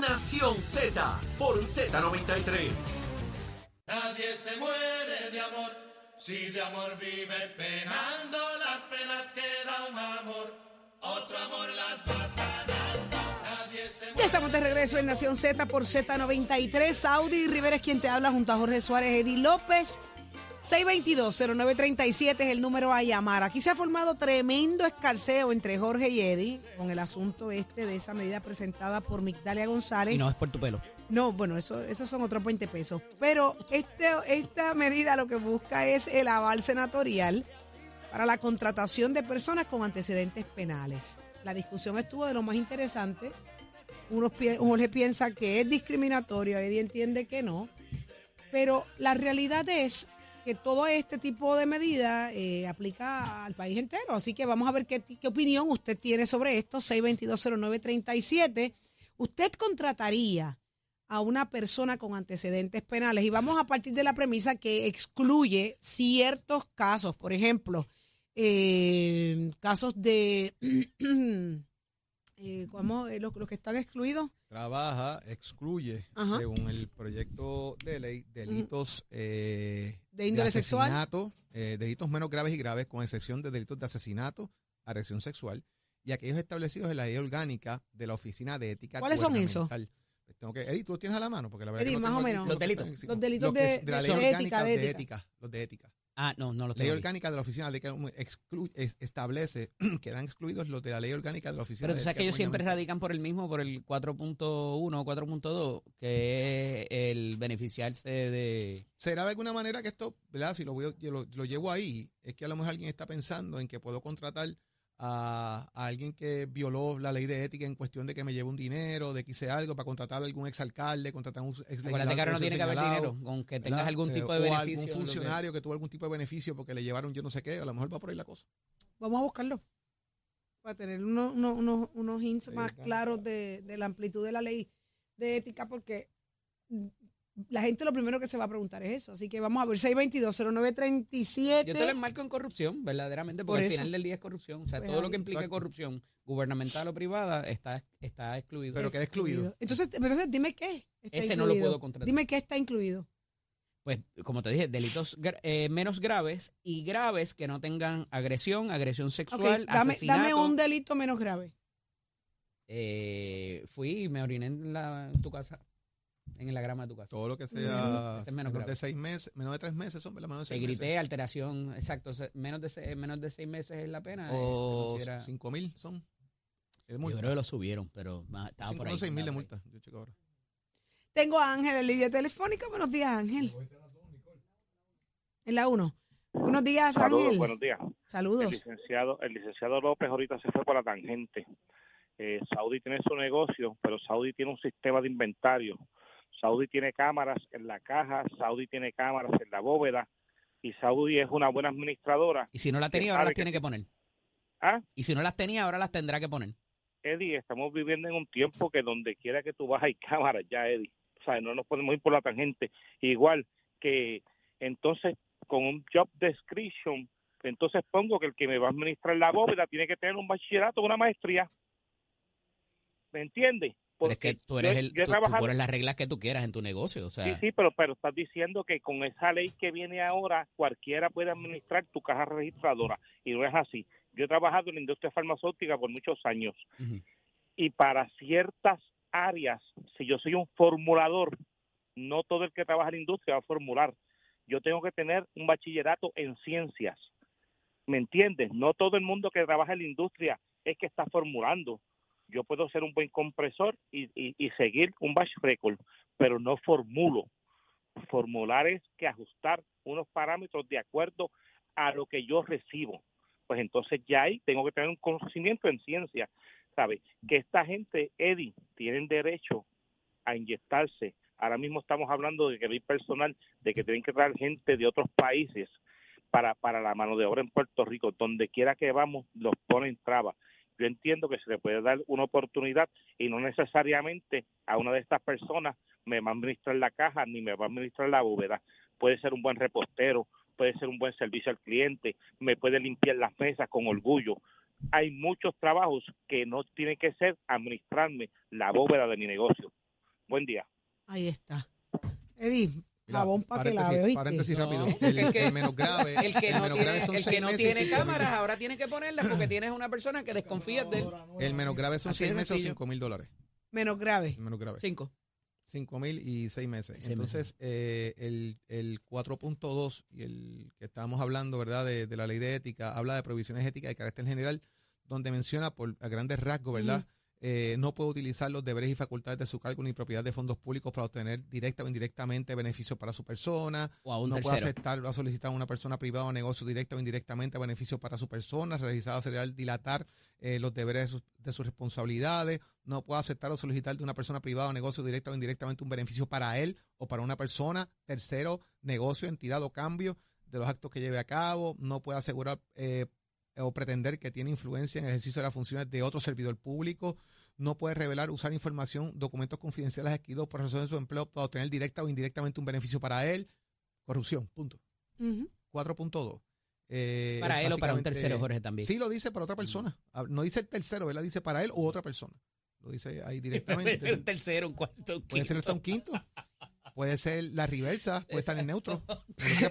Nación Z por Z93. Nadie se muere de amor, si de amor vive penando, las penas queda un amor, otro amor las va sanando. Nadie se Ya muere. estamos de regreso en Nación Z por Z93. Saudi Rivera es quien te habla junto a Jorge Suárez, Eddie López. 622-0937 es el número a llamar. Aquí se ha formado tremendo escarceo entre Jorge y Eddie con el asunto este de esa medida presentada por Migdalia González. Y no es por tu pelo. No, bueno, eso, esos son otros 20 pesos. Pero este, esta medida lo que busca es el aval senatorial para la contratación de personas con antecedentes penales. La discusión estuvo de lo más interesante. Unos, Jorge piensa que es discriminatorio, Eddie entiende que no. Pero la realidad es que todo este tipo de medidas eh, aplica al país entero. Así que vamos a ver qué, qué opinión usted tiene sobre esto. 6220937. Usted contrataría a una persona con antecedentes penales y vamos a partir de la premisa que excluye ciertos casos, por ejemplo, eh, casos de eh, ¿cómo? Eh, los, los que están excluidos. Trabaja, excluye, Ajá. según el proyecto de ley, delitos eh, De índole sexual. asesinato, eh, delitos menos graves y graves, con excepción de delitos de asesinato, agresión sexual, y aquellos establecidos en la ley orgánica de la Oficina de Ética ¿Cuáles son esos? Pues tengo que, Eddie, ¿tú los tienes a la mano? Porque la verdad Eddie, que no más tengo o menos. Los delitos. Los delitos de- es de la de ley ética, orgánica de de ética. ética, los de ética. Ah, no, no lo Ley tengo. ahí. orgánica de la Oficina de exclu- es- establece que dan excluidos los de la ley orgánica de la Oficina Pero tú sabes que ellos siempre radican por el mismo, por el 4.1 o 4.2, que es el beneficiarse de... ¿Será de alguna manera que esto, ¿verdad? Si lo, voy, yo lo, lo llevo ahí, es que a lo mejor alguien está pensando en que puedo contratar a, a alguien que violó la ley de ética en cuestión de que me lleve un dinero, de que hice algo para contratar a algún exalcalde, contratar a un ex Acuérdate que ahora no tiene que haber dinero, tengas algún tipo de O beneficio. algún funcionario que tuvo algún tipo de beneficio porque le llevaron yo no sé qué, a lo mejor va por ahí la cosa. Vamos a buscarlo para tener unos, unos, unos, unos hints Sí, más claro. claros de, de la amplitud de la ley de ética, porque la gente lo primero que se va a preguntar es eso. Así que vamos a ver, 622-0937. Yo te lo enmarco en corrupción, verdaderamente, Por porque al eso. final del día es corrupción. O sea, Pues todo lo que implica Exacto. corrupción, gubernamental o privada, está, está excluido. Pero queda excluido. Entonces, entonces dime qué. está Ese no lo puedo contratar. Dime qué está incluido. pues, como te dije, delitos eh, menos graves y graves que no tengan agresión, agresión sexual, dame, asesinato. dame un delito menos grave. Eh, fui y me oriné en, la, en tu casa, en la grama de tu casa. Todo lo que sea Este es menos menos de seis meses, menos de tres meses son, ¿verdad? Menos de Te seis grité, meses. alteración, exacto. Menos de, se- menos de seis meses es la pena. eh, O cinco mil son. Es yo creo que lo subieron, pero más- estaba Cinco, por ahí. seis mil de multa. Yo checo ahora. Tengo a Ángel en línea telefónica. Buenos días, Ángel. En la 1. Buenos días, Saludos, Ángel. buenos días. El Saludos. licenciado, el licenciado López ahorita se fue por la tangente. Eh, Saudi tiene su negocio, pero Saudi tiene un sistema de inventario. Saudi tiene cámaras en la caja, Saudi tiene cámaras en la bóveda y Saudi es una buena administradora. Y si no la tenía, ahora las que- tiene que poner. Ah, Y si no las tenía, ahora las tendrá que poner. Eddie, estamos viviendo en un tiempo que donde quiera que tú vas hay cámaras ya, Eddie. O sea, no nos podemos ir por la tangente. Igual que entonces con un job description, entonces pongo que el que me va a administrar la bóveda tiene que tener un bachillerato, una maestría. ¿Me entiendes? Pero es que Porque tú eres yo- el, yo tú, tú pones las reglas que tú quieras en tu negocio. O sea, Sí, sí, pero, pero estás diciendo que con esa ley que viene ahora, cualquiera puede administrar tu caja registradora. Y no es así. Yo he trabajado en la industria farmacéutica por muchos años. Y para ciertas áreas, si yo soy un formulador, no todo el que trabaja en la industria va a formular. Yo tengo que tener un bachillerato en ciencias. ¿Me entiendes? No todo el mundo que trabaja en la industria es que está formulando. Yo puedo ser un buen compresor y, y- seguir un batch record, pero no formulo. Formular es que ajustar unos parámetros de acuerdo a lo que yo recibo. Pues entonces ya ahí tengo que tener un conocimiento en ciencia. ¿Sabe? Que esta gente, Eddie, tienen derecho a inyectarse. Ahora mismo estamos hablando de que hay personal, de que tienen que traer gente de otros países para, para la mano de obra en Puerto Rico. Donde quiera que vamos, los ponen trabas. Yo entiendo que se le puede dar una oportunidad y no necesariamente a una de estas personas me va a administrar la caja ni me va a administrar la bóveda. Puede ser un buen repostero, puede ser un buen servicio al cliente, me puede limpiar las mesas con orgullo. Hay muchos trabajos que no tienen que ser administrarme la bóveda de mi negocio. Buen día. Ahí está. Eddie, Mira, jabón para que lave, ¿oíste? Paréntesis No, rápido. es El, que- el menos grave. El que no menos tiene, grave son el que seis no meses, tiene cinco cámaras ahora tiene que ponerlas porque tienes una persona que desconfía de él. El menos grave son Así seis meses o cinco mil dólares. Menos grave. El menos grave. Cinco. 5 mil y 6 meses. Seis Entonces, eh, el, el 4.2 y el que estábamos hablando, ¿verdad?, de, de la ley de ética, habla de provisiones éticas de carácter general, donde menciona por a grandes rasgos, ¿verdad?, eh, no puede utilizar los deberes y facultades de su cargo ni propiedad de fondos públicos para obtener directa o indirectamente beneficios para su persona, O a un no puede aceptar o solicitar a una persona privada o negocio directa o indirectamente beneficios para su persona, realizar, acelerar, dilatar eh, los deberes de sus, de sus responsabilidades, no puede aceptar o solicitar de una persona privada o negocio directa o indirectamente un beneficio para él o para una persona, tercero, negocio, entidad o cambio de los actos que lleve a cabo, no puede asegurar eh, o pretender que tiene influencia en el ejercicio de las funciones de otro servidor público, no puede revelar, usar información, documentos confidenciales adquiridos por razón de su empleo para obtener directa o indirectamente un beneficio para él, corrupción, punto. Ujú. 4.2. Eh, Para él o para un tercero, Jorge, también. Sí, lo dice para otra persona. Ah, No dice el tercero, ¿verdad? Dice para él o otra persona. Lo dice ahí Puede ser un directamente. tercero, un cuarto, un Puede ser quinto. hasta un quinto. Puede ser la reversa, puede estar en neutro.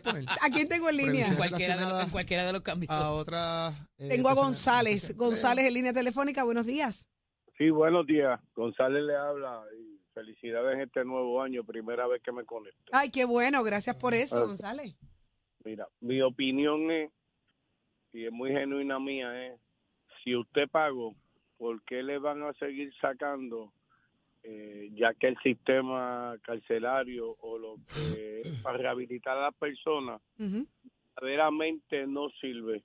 poner. ¿A quién tengo en línea? Previsión. Cualquiera de, los, relacionada en cualquiera de los cambios. A otra. eh, Tengo a González. González en línea telefónica. Buenos días. Sí, buenos días. González le habla y felicidades en este nuevo año, primera vez que me conecto. Ay, qué bueno. Gracias por eso, Ah. González. Mira, mi opinión es, y es muy genuina mía, es, si usted pagó, ¿por qué le van a seguir sacando, eh, ya que el sistema carcelario o lo que para rehabilitar a las personas verdaderamente no sirve?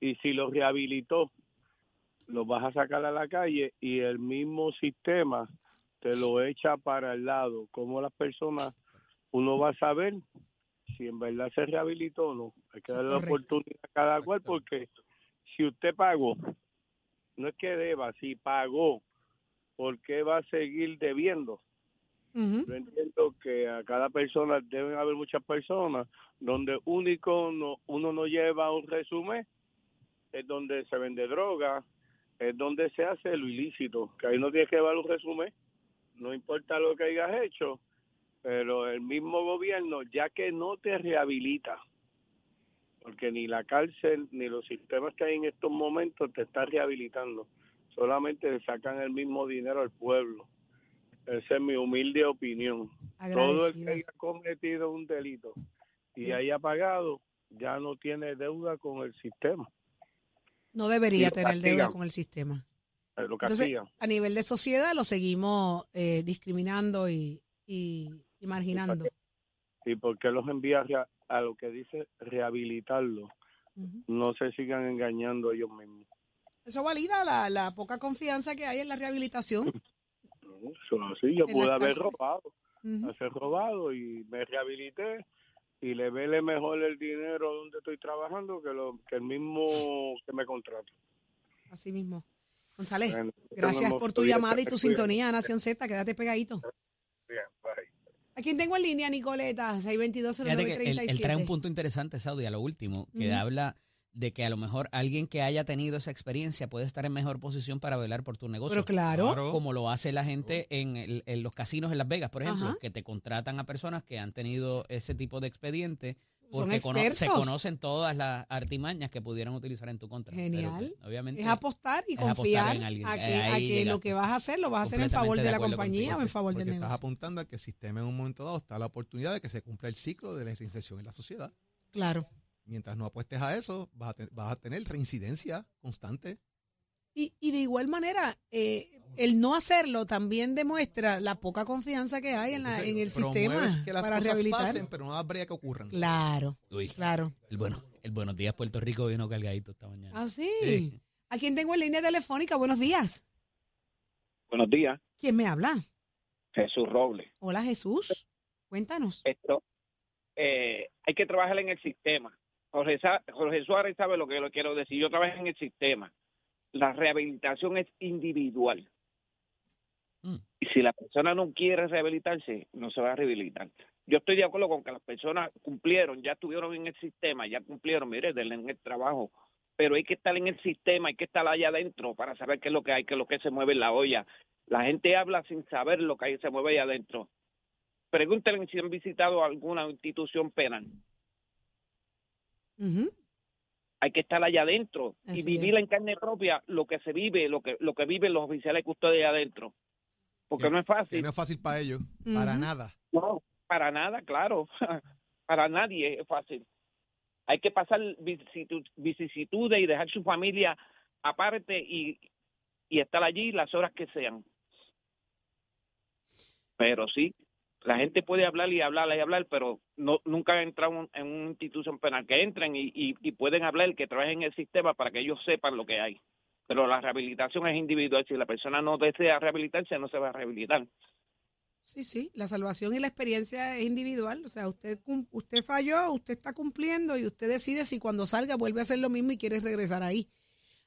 Y si lo rehabilitó, lo vas a sacar a la calle y el mismo sistema te lo echa para el lado. Como las personas, uno va a saber si en verdad se rehabilitó o no. Hay que darle la oportunidad a cada cual porque si usted pagó, no es que deba, si pagó, ¿por qué va a seguir debiendo? Ujú. Yo entiendo que a cada persona deben haber muchas personas donde único no, uno no lleva un resumen, es donde se vende droga, es donde se hace lo ilícito, que ahí no tienes que llevar un resumen, no importa lo que hayas hecho, pero el mismo gobierno, ya que no te rehabilita, porque ni la cárcel ni los sistemas que hay en estos momentos te están rehabilitando, solamente le sacan el mismo dinero al pueblo. Esa es mi humilde opinión. Todo el que haya cometido un delito y haya pagado, ya no tiene deuda con el sistema. No debería tener deuda con el sistema. Eh, Lo Entonces, a nivel de sociedad lo seguimos eh, discriminando y, y, y marginando. ¿Y por qué los envía a a lo que dice rehabilitarlo? Ujú. No se sigan engañando ellos mismos. Eso valida la, la poca confianza que hay en la rehabilitación. Eso es así, yo En pude haber robado, Ujú. haber robado y me rehabilité y le vele mejor el dinero donde estoy trabajando que, lo, que el mismo que me contrata. Así mismo. González, Bueno, gracias por tu llamada y tu sintonía, Nación Z. Quédate pegadito. Bien, bye. ¿A quién tengo en línea, Nicoleta? Fíjate que él, él trae un 622-0937. punto interesante, Saudi, a lo último, que habla de que a lo mejor alguien que haya tenido esa experiencia puede estar en mejor posición para velar por tu negocio. Pero claro, Claro. como lo hace la gente en, el- en los casinos en Las Vegas, por ejemplo, Ajá. que te contratan a personas que han tenido ese tipo de expediente porque cono- se conocen todas las artimañas que pudieran utilizar en tu contra. Genial. pues, obviamente, es apostar y es apostar confiar en alguien. a que, Ahí a que lo que vas a hacer lo vas a hacer en favor de, de la compañía contigo. o en favor Porque del estás negocio. apuntando a que el sistema en un momento dado está la oportunidad de que se cumpla el ciclo de la reinserción en la sociedad. Claro. Mientras no apuestes a eso, vas a, te- vas a tener reincidencia constante. Y, y de igual manera, eh, el no hacerlo también demuestra la poca confianza que hay en, la, en el sistema Promueves que las para cosas rehabilitar. pasen, pero no das brea que ocurran. Claro, Uy, claro. el, bueno, el Buenos Días Puerto Rico vino cargadito esta mañana. Ah, sí. Sí. ¿A quién tengo en línea telefónica? Buenos días. Buenos días, ¿Quién me habla? Jesús Robles. Hola, Jesús. Cuéntanos. Esto, eh, hay que trabajar en el sistema. Jorge, Jorge Suárez sabe lo que lo quiero decir. Yo trabajo en el sistema. La rehabilitación es individual. Mm. Y si la persona no quiere rehabilitarse, no se va a rehabilitar. Yo estoy de acuerdo con que las personas cumplieron, ya estuvieron en el sistema, ya cumplieron, mire, denle en el trabajo. Pero hay que estar en el sistema, hay que estar allá adentro para saber qué es lo que hay, qué es lo que se mueve en la olla. La gente habla sin saber lo que ahí se mueve ahí adentro. Pregúntenle si han visitado alguna institución penal. Hay que estar allá adentro Así y vivir es. en carne propia lo que se vive, lo que lo que viven los oficiales allá adentro. Porque Que- no es Que fácil. no es fácil para ellos, para nada. No, para nada, claro. para nadie es fácil. Hay que pasar vicisitu- vicisitudes y dejar su familia aparte y, y estar allí las horas que sean. Pero sí, la gente puede hablar y hablar y hablar, pero no nunca han entrado en una institución penal. Que entren y, y, pueden hablar, que trabajen en el sistema para que ellos sepan lo que hay. Pero la rehabilitación es individual. Si la persona no desea rehabilitarse, no se va a rehabilitar. Sí, sí, la salvación y la experiencia es individual. O sea, usted usted falló, usted está cumpliendo y usted decide si cuando salga vuelve a hacer lo mismo y quiere regresar ahí.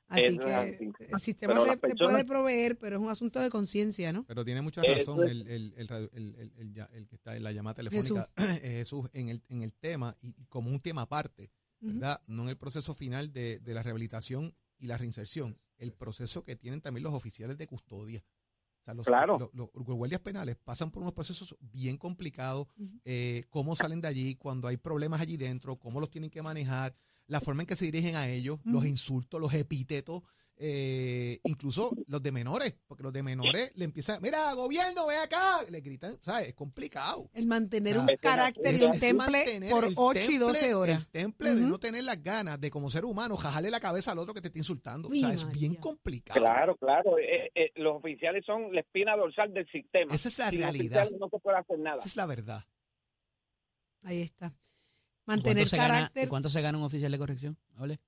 Así que el sistema personas- puede proveer, pero es un asunto de conciencia, ¿no? Pero tiene mucha razón el, el, el, radio- el- el- el ya- el que está en la llamada telefónica, Jesús, en el, en el tema y, y como un tema aparte. ¿verdad? No en el proceso final de, de la rehabilitación y la reinserción, el proceso que tienen también los oficiales de custodia. O sea, los, Claro. los- los- los guardias penales pasan por unos procesos bien complicados, eh, cómo salen de allí, cuando hay problemas allí dentro, cómo los tienen que manejar, la forma en que se dirigen a ellos, los Ujú. insultos, los epítetos, eh, incluso los de menores, porque los de menores le empiezan, mira, gobierno, ve acá, le gritan, ¿sabes? Es complicado. El mantener Ah, un carácter y un temple por el 8 y 12 temple- horas. El temple de Ujú. no tener las ganas de como ser humano jajarle la cabeza al otro que te está insultando. Mi o sea, es bien complicado. Claro, claro. eh, eh, los oficiales son la espina dorsal del sistema. Esa es la Sin realidad. no se puede hacer nada. Esa es la verdad. Ahí está. ¿Y Mantener cuánto se gana- carácter. ¿y ¿Cuánto se gana un oficial de corrección? Ole.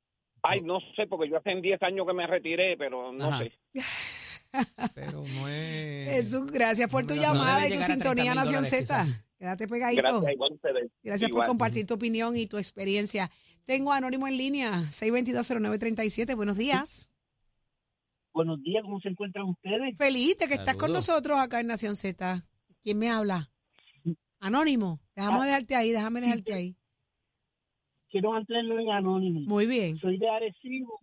Ay, no sé, porque yo hace 10 años que me retiré, pero no Ajá. sé. Pero no es. Jesús, gracias por tu no llamada y tu sintonía 30.000 Nación Z. Quédate pegadito. Gracias, igual ustedes. Gracias por compartir tu opinión y tu experiencia. Tengo a Anónimo en línea, 6220937. Buenos días. Buenos días, ¿cómo se encuentran ustedes? Feliz de que estás con nosotros acá en Nación Z. ¿Quién me habla? Anónimo. Déjame Ah. dejarte ahí, déjame dejarte ahí. Quiero mantenerlo en anónimo. Muy bien. Soy de Arecibo,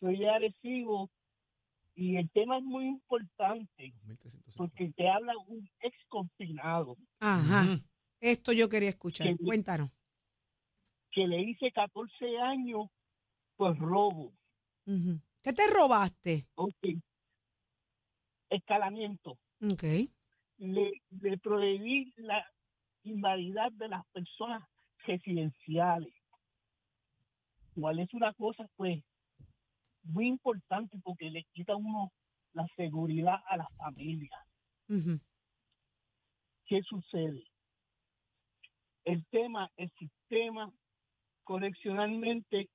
soy de Arecibo y el tema es muy importante 1350. porque te habla un ex confinado Ajá. Ujú. Esto yo quería escuchar. Sí. Cuéntanos. que le hice 14 años por robo. Ujú. ¿Qué te robaste? Ok. Escalamiento. Ok. Le, le prohibí la invalidad de las personas residenciales. Igual es una cosa, pues, muy importante porque le quita a uno la seguridad a la familia. Ujú. ¿Qué sucede? El tema, el sistema correccionalmente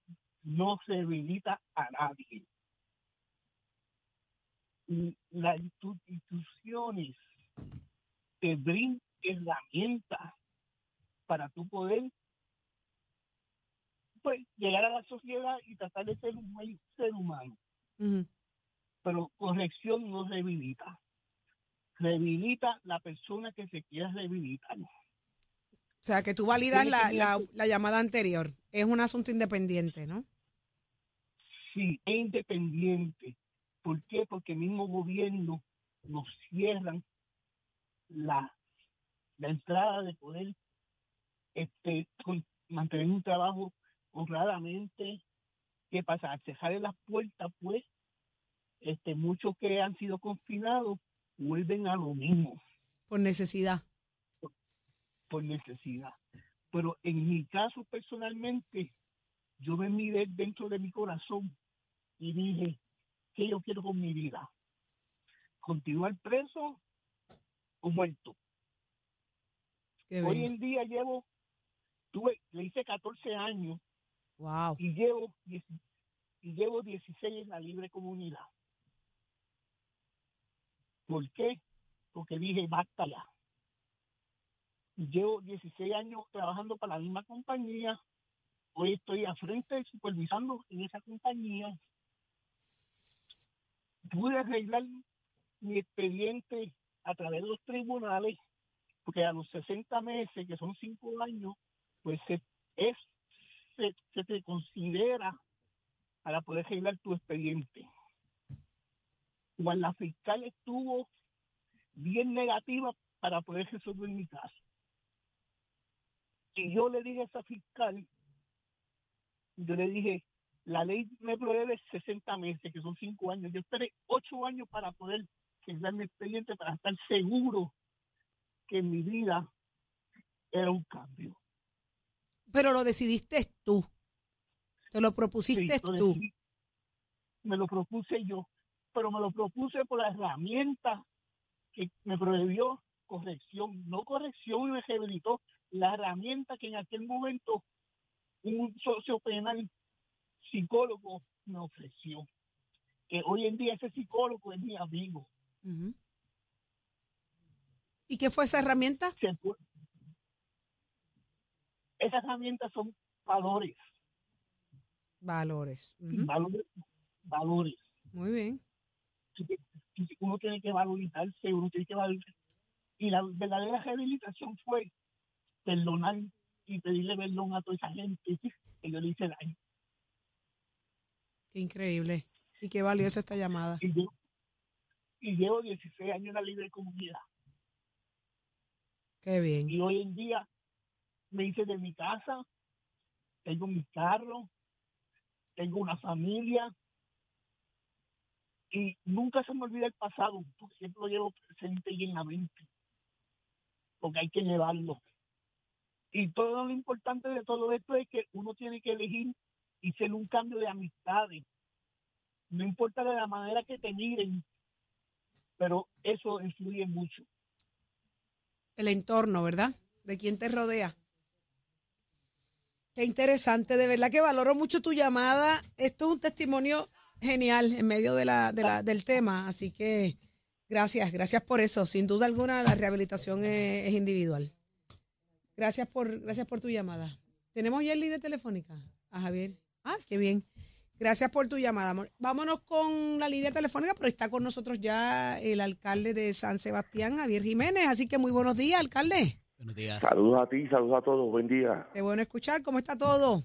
no se habilita a nadie. Y las institu- instituciones te brindan herramientas para tú poder pues, llegar a la sociedad y tratar de ser un buen ser humano. Pero corrección no rehabilita. Rehabilita la persona que se quiera rehabilitar. O sea, que tú validas la, la, la llamada anterior. Es un asunto independiente, ¿no? Sí, es independiente. ¿Por qué? Porque el mismo gobierno nos cierran la, la entrada de poder este, con- mantener un trabajo honradamente. ¿Qué pasa? Al cerrar las puertas, pues, este, muchos que han sido confinados vuelven a lo mismo Por necesidad. por necesidad. Pero en mi caso personalmente, yo me miré dentro de mi corazón y dije, ¿qué yo quiero con mi vida? ¿Continuar preso o muerto? Hoy en día llevo, tuve, le hice 14 años Wow. y llevo, 10 y llevo 16 en la libre comunidad. ¿Por qué? Porque dije, basta. Llevo 16 años trabajando para la misma compañía. Hoy estoy a frente supervisando en esa compañía. Pude arreglar mi expediente a través de los tribunales, porque a los 60 meses, que son 5 años, pues es, se, se considera para poder arreglar tu expediente. cual la fiscal estuvo bien negativa para poder resolver mi caso. Y yo le dije a esa fiscal, yo le dije, la ley me prohíbe 60 meses, que son 5 años. Yo esperé 8 años para poder cerrar mi expediente, para estar seguro que mi vida era un cambio. Pero lo decidiste tú. Te lo propusiste Sí, tú. decidí. Me lo propuse yo, pero me lo propuse por la herramienta que me prohibió corrección, no corrección y me rehabilitó, la herramienta que en aquel momento un socio penal psicólogo me ofreció. Que hoy en día ese psicólogo es mi amigo. ¿Y qué fue esa herramienta? Esas herramientas son valores, Valores. Valores, valores. Muy bien. uno tiene que valorizarse, uno tiene que valorizar. Y la verdadera rehabilitación fue perdonar y pedirle perdón a toda esa gente que yo le hice daño. Qué increíble. Y qué valiosa esta llamada. Y, yo, y llevo 16 años en la libre comunidad. Qué bien. Y hoy en día me hice de mi casa, tengo mi carro, tengo una familia. Y nunca se me olvida el pasado, porque siempre lo llevo presente y en la mente. Porque hay que llevarlo. Y todo lo importante de todo esto es que uno tiene que elegir y hacer un cambio de amistades. No importa de la manera que te miren, pero eso influye mucho. El entorno, ¿verdad? De quién te rodea. Qué interesante, de verdad que valoro mucho tu llamada. Esto es un testimonio genial en medio de la, de la- del tema, así que gracias, gracias por eso. Sin duda alguna la rehabilitación es, individual. Gracias por, gracias por tu llamada. ¿Tenemos ya en línea telefónica? A Javier. Ah, qué bien. Gracias por tu llamada, amor. Vámonos con la línea telefónica, pero está con nosotros ya el alcalde de San Sebastián, Javier Jiménez. Así que muy buenos días, alcalde. Buenos días. Saludos a ti, saludos a todos, buen día. Qué bueno escuchar. ¿Cómo está todo?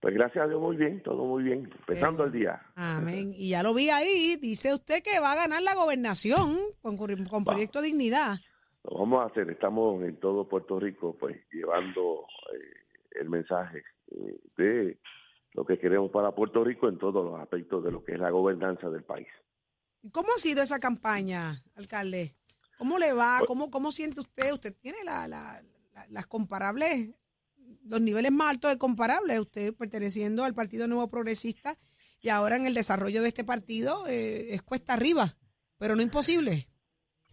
Pues gracias a Dios muy bien, todo muy bien, empezando el día. Amén. Y ya lo vi ahí. Dice usted que va a ganar la gobernación con, con Proyecto Dignidad. Lo vamos a hacer, estamos en todo Puerto Rico pues llevando eh, el mensaje eh, de lo que queremos para Puerto Rico en todos los aspectos de lo que es la gobernanza del país. ¿Cómo ha sido esa campaña, alcalde? ¿Cómo le va? ¿Cómo, cómo siente usted? Usted tiene la, la- la- las comparables, los niveles más altos de comparables. Usted perteneciendo al Partido Nuevo Progresista y ahora en el desarrollo de este partido eh, es cuesta arriba, pero no imposible.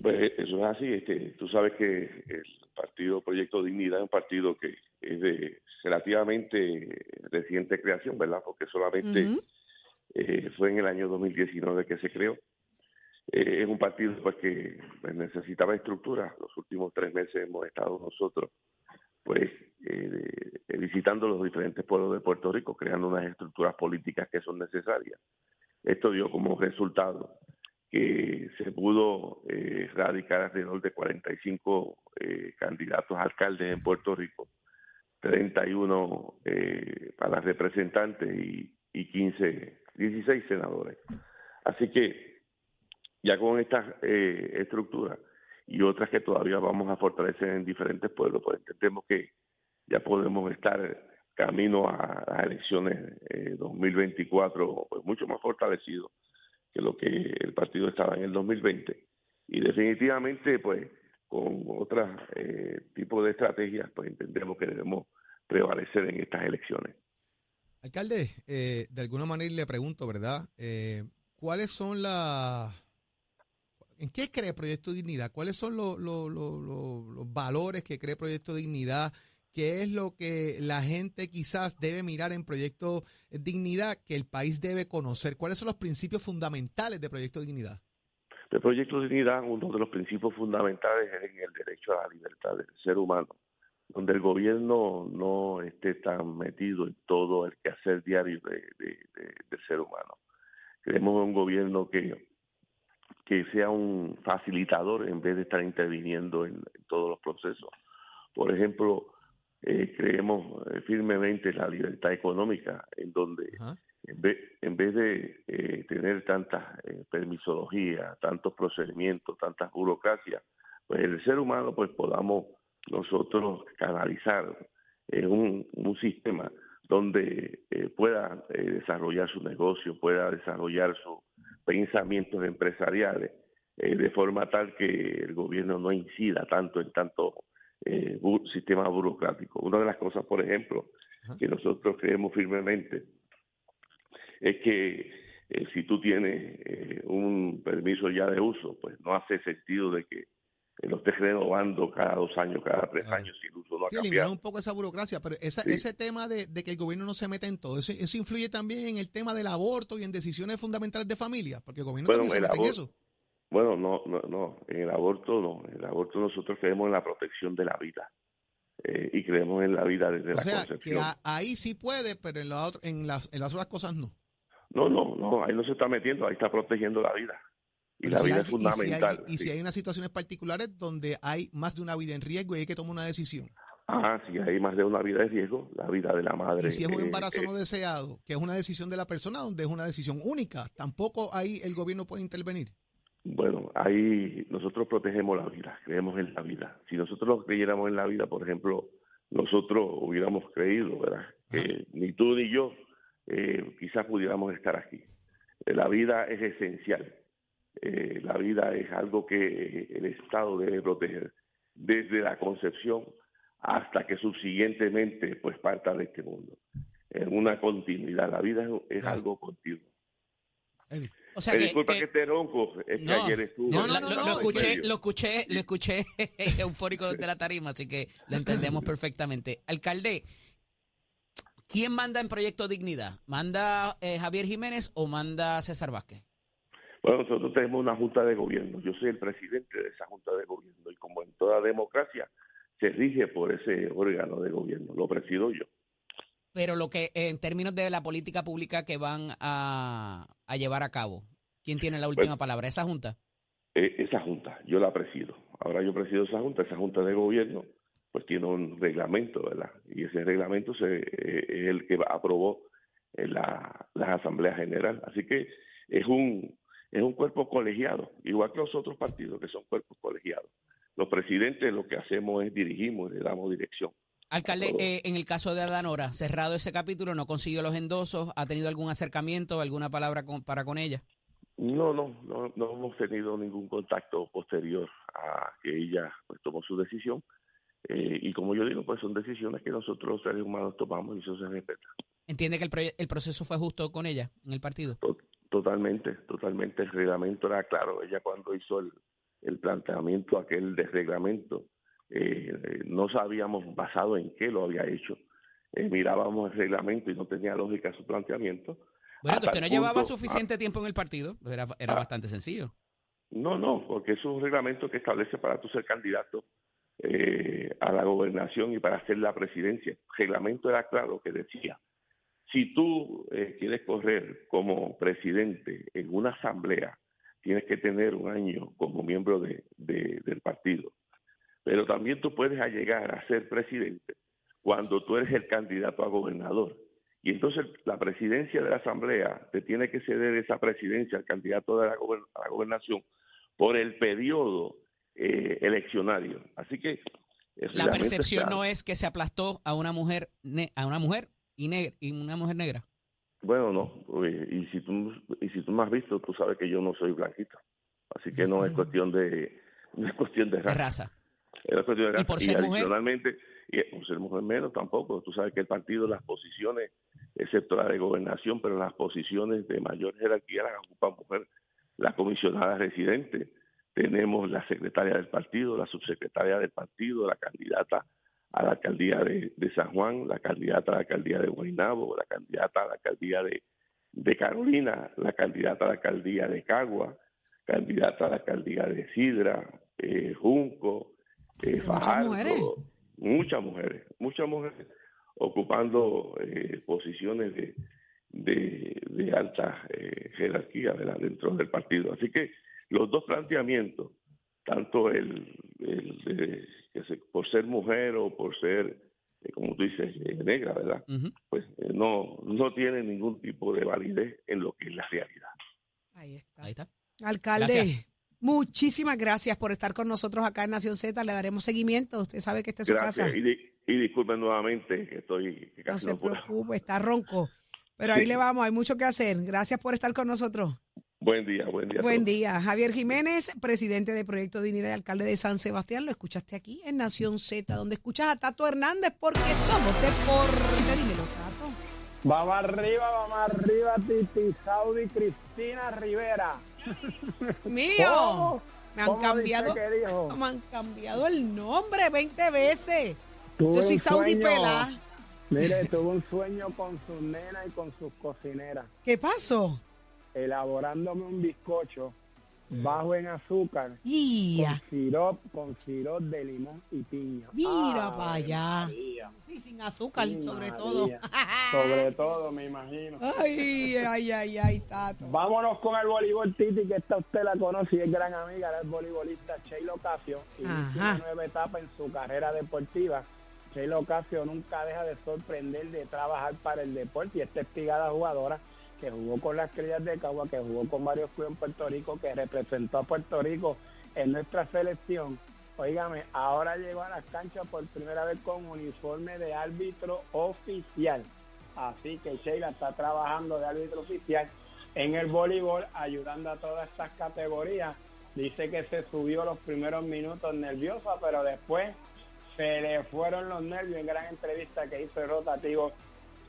Pues eso es así, este, tú sabes que el partido Proyecto Dignidad es un partido que es de relativamente reciente creación, ¿verdad? Porque solamente eh, fue en el año 2019 que se creó. Eh, es un partido pues que pues, necesitaba estructura. Los últimos tres meses hemos estado nosotros pues eh, eh, visitando los diferentes pueblos de Puerto Rico, creando unas estructuras políticas que son necesarias. Esto dio como resultado que se pudo eh, radicar alrededor de 45 eh, candidatos a alcaldes en Puerto Rico, 31 eh, para representantes y, y 15, 16 senadores. Así que ya con estas eh, estructuras y otras que todavía vamos a fortalecer en diferentes pueblos, pues entendemos que ya podemos estar camino a las elecciones eh, 2024 pues mucho más fortalecidos que lo que el partido estaba en el 2020 y definitivamente pues con otros eh, tipos de estrategias pues entendemos que debemos prevalecer en estas elecciones. Alcalde, eh, de alguna manera le pregunto, ¿verdad? Eh, ¿Cuáles son las... ¿En qué cree Proyecto Dignidad? ¿Cuáles son los, valores que cree Proyecto Dignidad? ¿Qué es lo que la gente quizás debe mirar en Proyecto Dignidad que el país debe conocer? ¿Cuáles son los principios fundamentales de Proyecto Dignidad? El Proyecto Dignidad, uno de los principios fundamentales es el derecho a la libertad del ser humano, donde el gobierno no esté tan metido en todo el quehacer diario de- de- de- del ser humano. Queremos un gobierno que, que sea un facilitador en vez de estar interviniendo en, en todos los procesos. Por ejemplo, eh, creemos eh, firmemente en la libertad económica, en donde en vez, en vez de eh, tener tantas eh, permisologías, tantos procedimientos, tantas burocracias, pues el ser humano pues podamos nosotros canalizar en un, un sistema donde eh, pueda eh, desarrollar su negocio, pueda desarrollar sus pensamientos empresariales, eh, de forma tal que el gobierno no incida tanto en tanto eh, bu- sistema burocrático. Una de las cosas, por ejemplo, que nosotros creemos firmemente es que eh, si tú tienes eh, un permiso ya de uso, pues no hace sentido de que eh, lo estés renovando cada dos años, cada tres años, si ha Sí, un poco esa burocracia, pero esa- Sí. ese tema de, de que el gobierno no se meta en todo, eso, eso influye también en el tema del aborto y en decisiones fundamentales de familia, porque el gobierno Bueno, también se mete en eso. Bueno, no, no, no, en el aborto no, en el aborto nosotros creemos en la protección de la vida eh, y creemos en la vida desde O la sea, que concepción. a- ahí sí puede, pero en, la otra- en, las, en las otras cosas no. No, no, no, ahí no se está metiendo, ahí está protegiendo la vida. Y Pero la si vida hay- es y si hay- fundamental. Y si, hay unas situaciones particulares donde hay más de una vida en riesgo y hay que tomar una decisión. Ah, si hay más de una vida de riesgo, la vida de la madre. Y si es un embarazo eh, no deseado, que es una decisión de la persona, donde es una decisión única, tampoco ahí el gobierno puede intervenir. Bueno, ahí nosotros protegemos la vida, creemos en la vida. Si nosotros creyéramos en la vida, por ejemplo, nosotros hubiéramos creído, ¿verdad? Que ni tú ni yo eh, quizás pudiéramos estar aquí. Eh, La vida es esencial. Eh, la vida es algo que el Estado debe proteger desde la concepción hasta que subsiguientemente pues parta de este mundo. En una continuidad. La vida es, es Claro. algo continuo. Eddie. O sea Me que, disculpa que, que- esté ronco, es que ayer estuve. No, no, no, lo, no, lo es escuché, lo escuché, lo escuché eufórico desde la tarima, así que lo entendemos perfectamente. Alcalde, ¿quién manda en Proyecto Dignidad? ¿Manda eh, Javier Jiménez o manda César Vázquez? Bueno, nosotros tenemos una junta de gobierno. Yo soy el presidente de esa junta de gobierno y como en toda democracia se rige por ese órgano de gobierno. Lo presido yo. Pero lo que, en términos de la política pública que van a, a llevar a cabo, ¿quién tiene la última Bueno. palabra? ¿Esa junta? Eh, esa junta, yo la presido. Ahora yo presido esa junta. Esa junta de gobierno pues tiene un reglamento, ¿verdad? Y ese reglamento se, eh, es el que aprobó en la, las asambleas generales. Así que es un es un cuerpo colegiado, igual que los otros partidos que son cuerpos colegiados. Los presidentes lo que hacemos es dirigimos, le damos dirección. Alcalde, eh, en el caso de Adanora, cerrado ese capítulo, no consiguió los endosos, ¿ha tenido algún acercamiento, alguna palabra con- para con ella? No, no, no, no hemos tenido ningún contacto posterior a que ella pues, tomó su decisión. Eh, y como yo digo, pues son decisiones que nosotros los seres humanos tomamos y eso se respeta. ¿Entiende que el, el proceso fue justo con ella en el partido? To- Totalmente, totalmente. El reglamento era claro. Ella cuando hizo el, el planteamiento aquel de reglamento, eh, no sabíamos basado en qué lo había hecho. Eh, mirábamos el reglamento y no tenía lógica su planteamiento. Bueno, que usted no llevaba suficiente tiempo en el partido, era, era Ah. bastante sencillo. No, no, porque es un reglamento que establece para tú ser candidato eh, a la gobernación y para hacer la presidencia. El reglamento era claro que decía, si tú eh, quieres correr como presidente en una asamblea, tienes que tener un año como miembro de, de- del partido. Pero también tú puedes llegar a ser presidente cuando tú eres el candidato a gobernador. Y entonces la presidencia de la asamblea te tiene que ceder esa presidencia al candidato de la, gober- a la gobernación por el periodo eh, eleccionario. Así que el La percepción está- no es que se aplastó a una mujer ne- a una mujer y, neg- y una mujer negra. Bueno, no. Y si tú y si tú me has visto, tú sabes que yo no soy blanquito. Así que no es cuestión de no es cuestión de raza. raza. Es cuestión de ¿Y raza. por ser mujer? adicionalmente, y por ser mujer menos tampoco. Tú sabes que el partido, las posiciones, excepto la de gobernación, pero las posiciones de mayor jerarquía las ocupa mujer. La comisionada residente, tenemos la secretaria del partido, la subsecretaria del partido, la candidata a la alcaldía de, de San Juan, la candidata a la alcaldía de Guaynabo, la candidata a la alcaldía de, de Carolina, la candidata a la alcaldía de Cagua, candidata a la alcaldía de Sidra, eh, Junco, eh, Muchas Fajardo, mujeres. muchas mujeres, muchas mujeres ocupando eh, posiciones de, de, de alta eh, jerarquía ¿verdad? dentro del partido. Así que los dos planteamientos, tanto el, el que se- por ser mujer o por ser eh, como tú dices, eh, negra, ¿verdad? Ujú. Pues eh, no, no tiene ningún tipo de validez en lo que es la realidad. Ahí está. Ahí está. Alcalde, Gracias. muchísimas gracias por estar con nosotros acá en Nación Z. Le daremos seguimiento. Usted sabe que esta es su Gracias. casa. Y, di- y disculpen nuevamente que estoy que No casi se no puedo. preocupe, está ronco. Pero ahí Sí. le vamos, hay mucho que hacer. Gracias por estar con nosotros. Buen día, buen día. Buen día. Javier Jiménez, presidente de Proyecto Dignidad y alcalde de San Sebastián. Lo escuchaste aquí en Nación Z, donde escuchas a Tato Hernández porque somos deporte. Dímelo, Tato. Vamos arriba, vamos arriba, Titi Saudi, Cristina Rivera. Mío. ¿Cómo? Me han ¿Cómo dice cambiado, me han cambiado el nombre 20 veces. Tuve Yo soy Saudi Pelá. Mire, tuve un sueño con sus nenas y con sus cocineras, ¿Qué pasó? Elaborándome un bizcocho bajo en azúcar, Ya. con sirop, con sirop de limón y piña. Mira para allá. María, Sí, sin azúcar, sí, sobre María. todo. Sobre todo, me imagino. Ay, ay, ay, ay, Tato. Vámonos con el voleibol Titi, que esta usted la conoce y es gran amiga del voleibolista Sheila Ocasio. Una nueva etapa en su carrera deportiva. Sheila Ocasio nunca deja de sorprender, de trabajar para el deporte y esta espigada jugadora que jugó con las crías de Cagua, que jugó con varios clubes en Puerto Rico, que representó a Puerto Rico en nuestra selección. Óigame, ahora llegó a las canchas por primera vez con uniforme de árbitro oficial. Así que Sheila está trabajando de árbitro oficial en el voleibol, ayudando a todas estas categorías. Dice que se subió los primeros minutos nerviosa, pero después se le fueron los nervios en gran entrevista que hizo el rotativo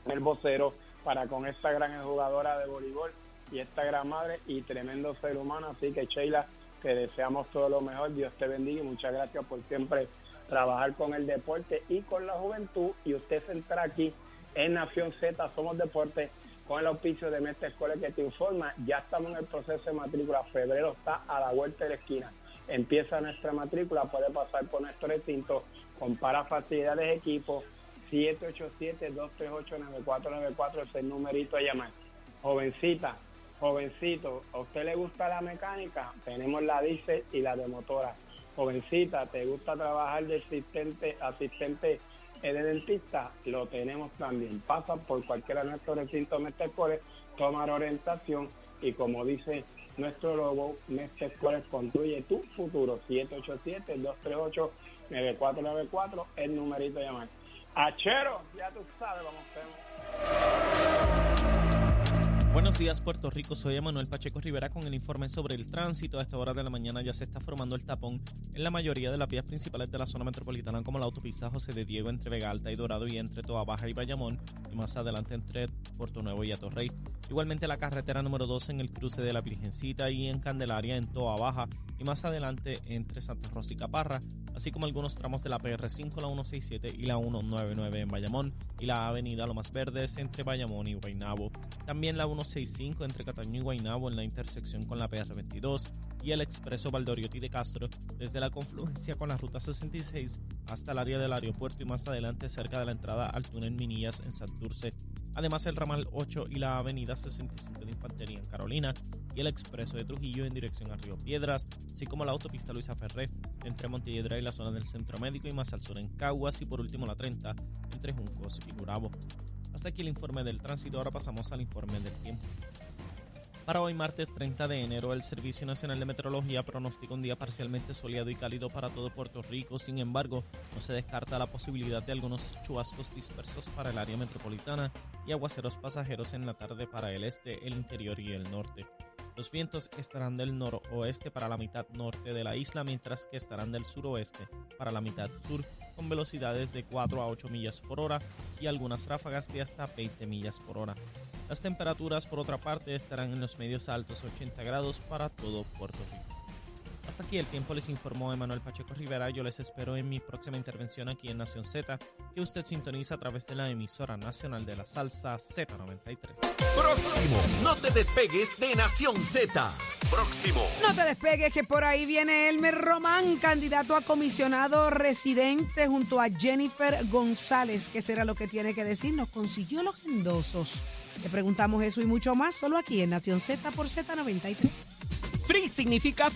el vocero para con esta gran jugadora de voleibol y esta gran madre y tremendo ser humano. Así que Sheila, te deseamos todo lo mejor. Dios te bendiga y muchas gracias por siempre trabajar con el deporte y con la juventud. Y usted se entra aquí en Nación Z, Somos Deporte, con el auspicio de Mestre Escuela que te informa. Ya estamos en el proceso de matrícula. Febrero está a la vuelta de la esquina. Empieza nuestra matrícula, puede pasar por nuestro recinto, compara facilidades, equipos. 787-238-9494 es el numerito a llamar. Jovencita, jovencito, ¿a usted le gusta la mecánica? Tenemos la diésel y la de motora. Jovencita, ¿te gusta trabajar de asistente, asistente eh, de dentista? Lo tenemos también. Pasa por cualquiera de nuestros recintos Mestre tomar orientación y como dice nuestro logo, Mestre construye tu futuro. 787-238-9494 el numerito a llamar. Achero, ya tú sabes cómo hacemos. Buenos días Puerto Rico, soy Emanuel Pacheco Rivera con el informe sobre el tránsito. A esta hora de la mañana ya se está formando el tapón en la mayoría de las vías principales de la zona metropolitana como la autopista José de Diego entre Vega Alta y Dorado y entre Toa Baja y Bayamón y más adelante entre Puerto Nuevo y Atorrey. Igualmente la carretera número 2 en el cruce de la Virgencita y en Candelaria en Toa Baja y más adelante entre Santa Rosa y Caparra, así como algunos tramos de la PR5, la 167 y la 199 en Bayamón y la avenida Lomas Verdes entre Bayamón y Guaynabo. También la 165 entre Cataño y Guaynabo en la intersección con la PR22 y el expreso Valdoriotti de Castro desde la confluencia con la ruta 66 hasta el área del aeropuerto y más adelante cerca de la entrada al túnel Minillas en Santurce. Además el ramal 8 y la avenida 65 de Infantería en Carolina y el expreso de Trujillo en dirección a Río Piedras, así como la autopista Luisa Ferré entre Montelledra y la zona del Centro Médico y más al sur en Caguas y por último la 30 entre Juncos y Gurabo. Hasta aquí el informe del tránsito, ahora pasamos al informe del tiempo. Para hoy martes 30 de enero, el Servicio Nacional de Meteorología pronostica un día parcialmente soleado y cálido para todo Puerto Rico. Sin embargo, no se descarta la posibilidad de algunos chubascos dispersos para el área metropolitana y aguaceros pasajeros en la tarde para el este, el interior y el norte. Los vientos estarán del noroeste para la mitad norte de la isla, mientras que estarán del suroeste para la mitad sur, con velocidades de 4 a 8 millas por hora y algunas ráfagas de hasta 20 millas por hora. Las temperaturas, por otra parte, estarán en los medios altos 80 grados para todo Puerto Rico. Hasta aquí el tiempo les informó Emanuel Pacheco Rivera. Yo les espero en mi próxima intervención aquí en Nación Z, que usted sintoniza a través de la emisora nacional de la salsa Z93. Próximo. No te despegues de Nación Z. Próximo. No te despegues que por ahí viene Elmer Román, candidato a comisionado residente junto a Jennifer González. ¿Qué será lo que tiene que decir? Nos consiguió los endosos. Le preguntamos eso y mucho más solo aquí en Nación Z por Z93. Free significa